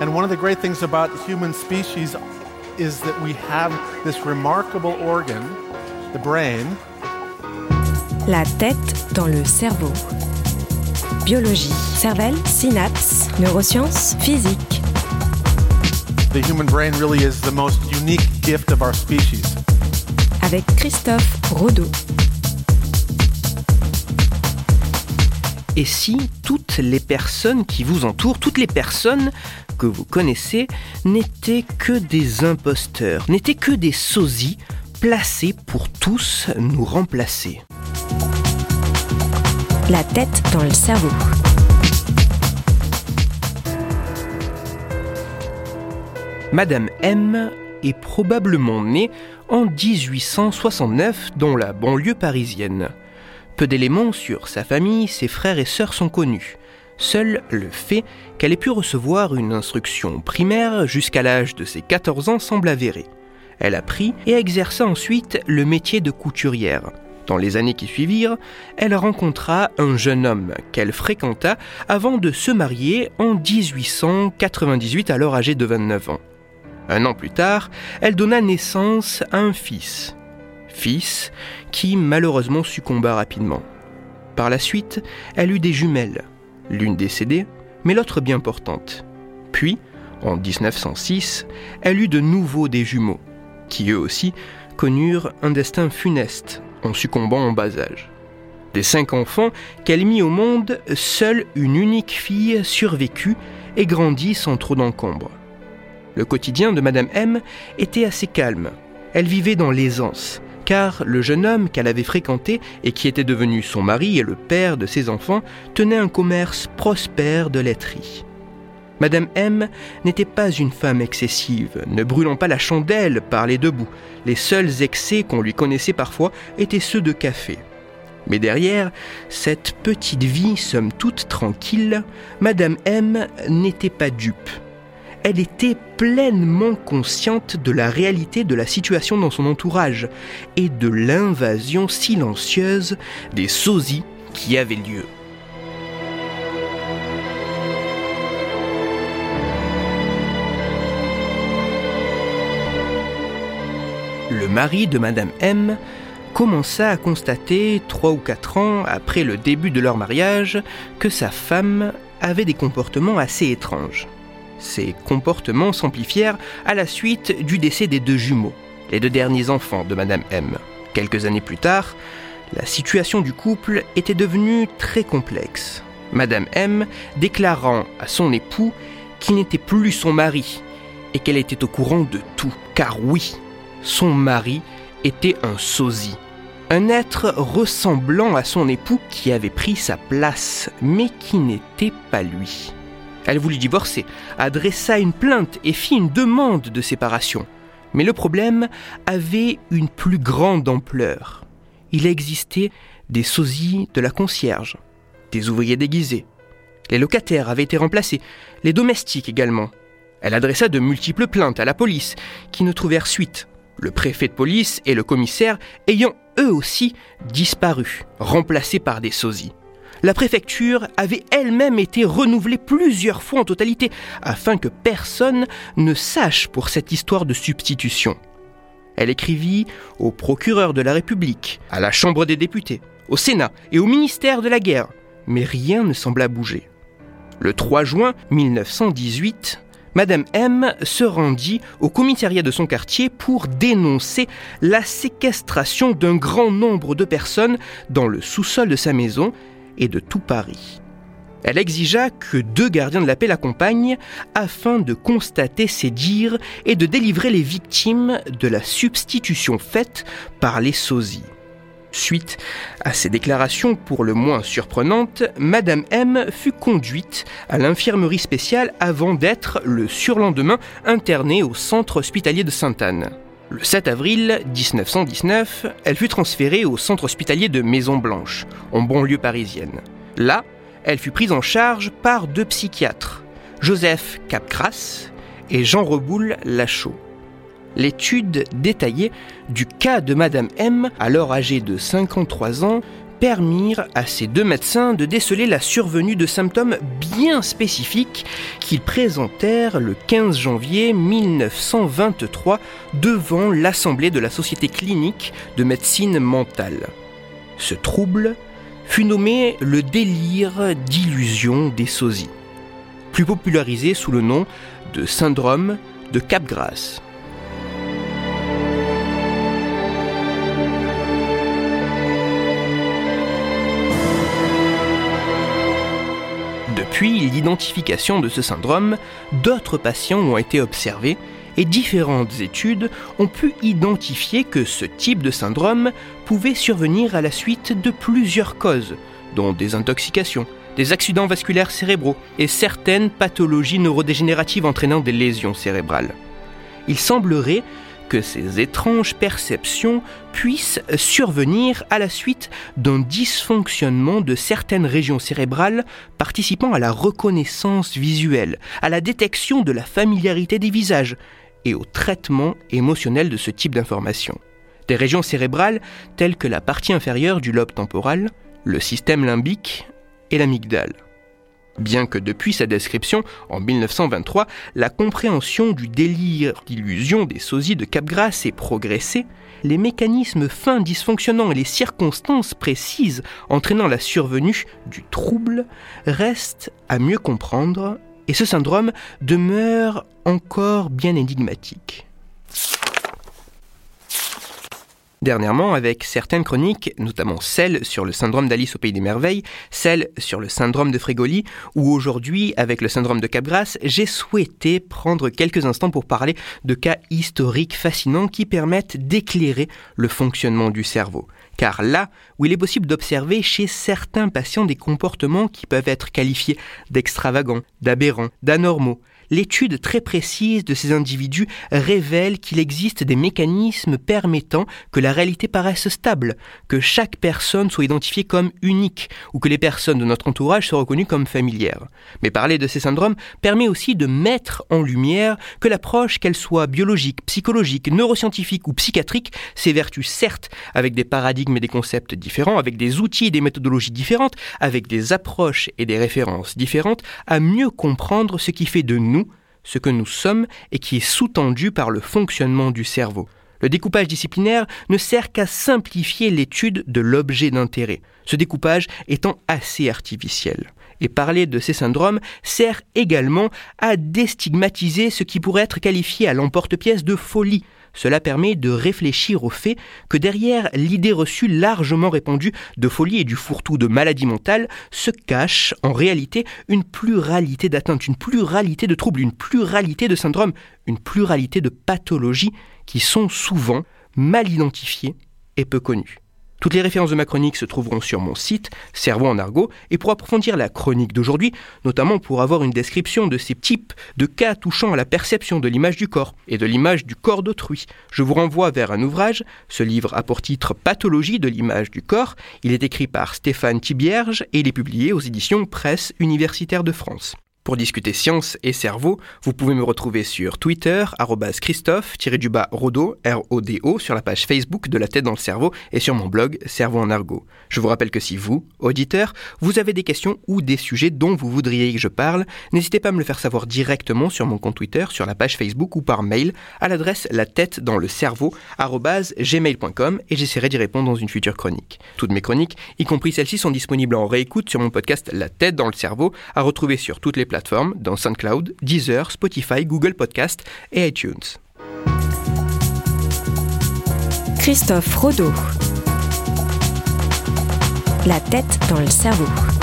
And one of the great things about human species is that we have this remarkable organ, the brain. La tête dans le cerveau. Biologie, cervelle, synapses, neurosciences, physique. The human brain really is the most unique gift of our species. Avec Christophe Rodeau. Et si toutes les personnes qui vous entourent, toutes les personnes que vous connaissez, n'étaient que des imposteurs, n'étaient que des sosies placés pour tous nous remplacer La tête dans le cerveau. Madame M est probablement née en 1869 dans la banlieue parisienne. Peu d'éléments sur sa famille, ses frères et sœurs sont connus. Seul le fait qu'elle ait pu recevoir une instruction primaire jusqu'à l'âge de ses 14 ans semble avéré. Elle apprit et exerça ensuite le métier de couturière. Dans les années qui suivirent, elle rencontra un jeune homme qu'elle fréquenta avant de se marier en 1898 alors âgé de 29 ans. Un an plus tard, elle donna naissance à un fils. Fils qui malheureusement succomba rapidement. Par la suite, elle eut des jumelles, l'une décédée, mais l'autre bien portante. Puis, en 1906, elle eut de nouveau des jumeaux, qui eux aussi connurent un destin funeste en succombant en bas âge. Des cinq enfants qu'elle mit au monde, seule une unique fille survécut et grandit sans trop d'encombre. Le quotidien de Madame M était assez calme. Elle vivait dans l'aisance, car le jeune homme qu'elle avait fréquenté et qui était devenu son mari et le père de ses enfants tenait un commerce prospère de laiterie. Madame M n'était pas une femme excessive, ne brûlant pas la chandelle par les deux bouts. Les seuls excès qu'on lui connaissait parfois étaient ceux de café. Mais derrière cette petite vie somme toute tranquille, Madame M n'était pas dupe elle était pleinement consciente de la réalité de la situation dans son entourage et de l'invasion silencieuse des sosies qui avaient lieu. Le mari de Madame M commença à constater, trois ou quatre ans après le début de leur mariage, que sa femme avait des comportements assez étranges. Ces comportements s'amplifièrent à la suite du décès des deux jumeaux, les deux derniers enfants de Madame M. Quelques années plus tard, la situation du couple était devenue très complexe. Madame M déclarant à son époux qu'il n'était plus son mari et qu'elle était au courant de tout. Car oui, son mari était un sosie. Un être ressemblant à son époux qui avait pris sa place, mais qui n'était pas lui. Elle voulut divorcer, adressa une plainte et fit une demande de séparation. Mais le problème avait une plus grande ampleur. Il existait des sosies de la concierge, des ouvriers déguisés. Les locataires avaient été remplacés, les domestiques également. Elle adressa de multiples plaintes à la police, qui ne trouvèrent suite. Le préfet de police et le commissaire ayant eux aussi disparu, remplacés par des sosies la préfecture avait elle-même été renouvelée plusieurs fois en totalité, afin que personne ne sache pour cette histoire de substitution. Elle écrivit au procureur de la République, à la Chambre des députés, au Sénat et au ministère de la Guerre, mais rien ne sembla bouger. Le 3 juin 1918, Madame M se rendit au commissariat de son quartier pour dénoncer la séquestration d'un grand nombre de personnes dans le sous-sol de sa maison et de tout Paris. Elle exigea que deux gardiens de la paix l'accompagnent afin de constater ses dires et de délivrer les victimes de la substitution faite par les sosies. Suite à ces déclarations pour le moins surprenantes, Madame M fut conduite à l'infirmerie spéciale avant d'être le surlendemain internée au centre hospitalier de Sainte-Anne. Le 7 avril 1919, elle fut transférée au centre hospitalier de Maison Blanche, en banlieue parisienne. Là, elle fut prise en charge par deux psychiatres, Joseph Capgras et Jean Reboul Lachaud. L'étude détaillée du cas de Madame M, alors âgée de 53 ans, permirent à ces deux médecins de déceler la survenue de symptômes bien spécifiques qu'ils présentèrent le 15 janvier 1923 devant l'Assemblée de la Société clinique de médecine mentale. Ce trouble fut nommé le délire d'illusion des sosies, plus popularisé sous le nom de syndrome de Capgras. Depuis l'identification de ce syndrome, d'autres patients ont été observés et différentes études ont pu identifier que ce type de syndrome pouvait survenir à la suite de plusieurs causes, dont des intoxications, des accidents vasculaires cérébraux et certaines pathologies neurodégénératives entraînant des lésions cérébrales. Il semblerait que ces étranges perceptions puissent survenir à la suite d'un dysfonctionnement de certaines régions cérébrales participant à la reconnaissance visuelle, à la détection de la familiarité des visages et au traitement émotionnel de ce type d'informations. Des régions cérébrales telles que la partie inférieure du lobe temporal, le système limbique et l'amygdale. Bien que depuis sa description, en 1923, la compréhension du délire d'illusion des sosies de Capgras ait progressé, les mécanismes fins dysfonctionnants et les circonstances précises entraînant la survenue du trouble restent à mieux comprendre et ce syndrome demeure encore bien énigmatique. Dernièrement, avec certaines chroniques, notamment celle sur le syndrome d'Alice au Pays des Merveilles, celle sur le syndrome de Frégoli, ou aujourd'hui avec le syndrome de Capgras, j'ai souhaité prendre quelques instants pour parler de cas historiques fascinants qui permettent d'éclairer le fonctionnement du cerveau. Car là où il est possible d'observer chez certains patients des comportements qui peuvent être qualifiés d'extravagants, d'aberrants, d'anormaux, l'étude très précise de ces individus révèle qu'il existe des mécanismes permettant que la réalité paraisse stable, que chaque personne soit identifiée comme unique, ou que les personnes de notre entourage soient reconnues comme familières. Mais parler de ces syndromes permet aussi de mettre en lumière que l'approche, qu'elle soit biologique, psychologique, neuroscientifique ou psychiatrique, s'évertue certes avec des paradigmes et des concepts différents, avec des outils et des méthodologies différentes, avec des approches et des références différentes, à mieux comprendre ce qui fait de nous ce que nous sommes et qui est sous-tendu par le fonctionnement du cerveau. Le découpage disciplinaire ne sert qu'à simplifier l'étude de l'objet d'intérêt, ce découpage étant assez artificiel. Et parler de ces syndromes sert également à déstigmatiser ce qui pourrait être qualifié à l'emporte-pièce de folie, cela permet de réfléchir au fait que derrière l'idée reçue largement répandue de folie et du fourre-tout de maladie mentale se cache en réalité une pluralité d'atteintes, une pluralité de troubles, une pluralité de syndromes, une pluralité de pathologies qui sont souvent mal identifiées et peu connues. Toutes les références de ma chronique se trouveront sur mon site, Cerveau en argot, et pour approfondir la chronique d'aujourd'hui, notamment pour avoir une description de ces types de cas touchant à la perception de l'image du corps et de l'image du corps d'autrui, je vous renvoie vers un ouvrage. Ce livre a pour titre Pathologie de l'image du corps. Il est écrit par Stéphane Thibierge et il est publié aux éditions Presse universitaire de France. Pour discuter science et cerveau, vous pouvez me retrouver sur Twitter, Christophe-Rodo, R-O-D-O, sur la page Facebook de La tête dans le cerveau et sur mon blog Cerveau en argot. Je vous rappelle que si vous, auditeur, vous avez des questions ou des sujets dont vous voudriez que je parle, n'hésitez pas à me le faire savoir directement sur mon compte Twitter, sur la page Facebook ou par mail à l'adresse la tête dans le cerveau gmail.com et j'essaierai d'y répondre dans une future chronique. Toutes mes chroniques, y compris celles-ci, sont disponibles en réécoute sur mon podcast La tête dans le cerveau, à retrouver sur toutes les dans SoundCloud, Deezer, Spotify, Google Podcast et iTunes. Christophe Rodeau. La tête dans le cerveau.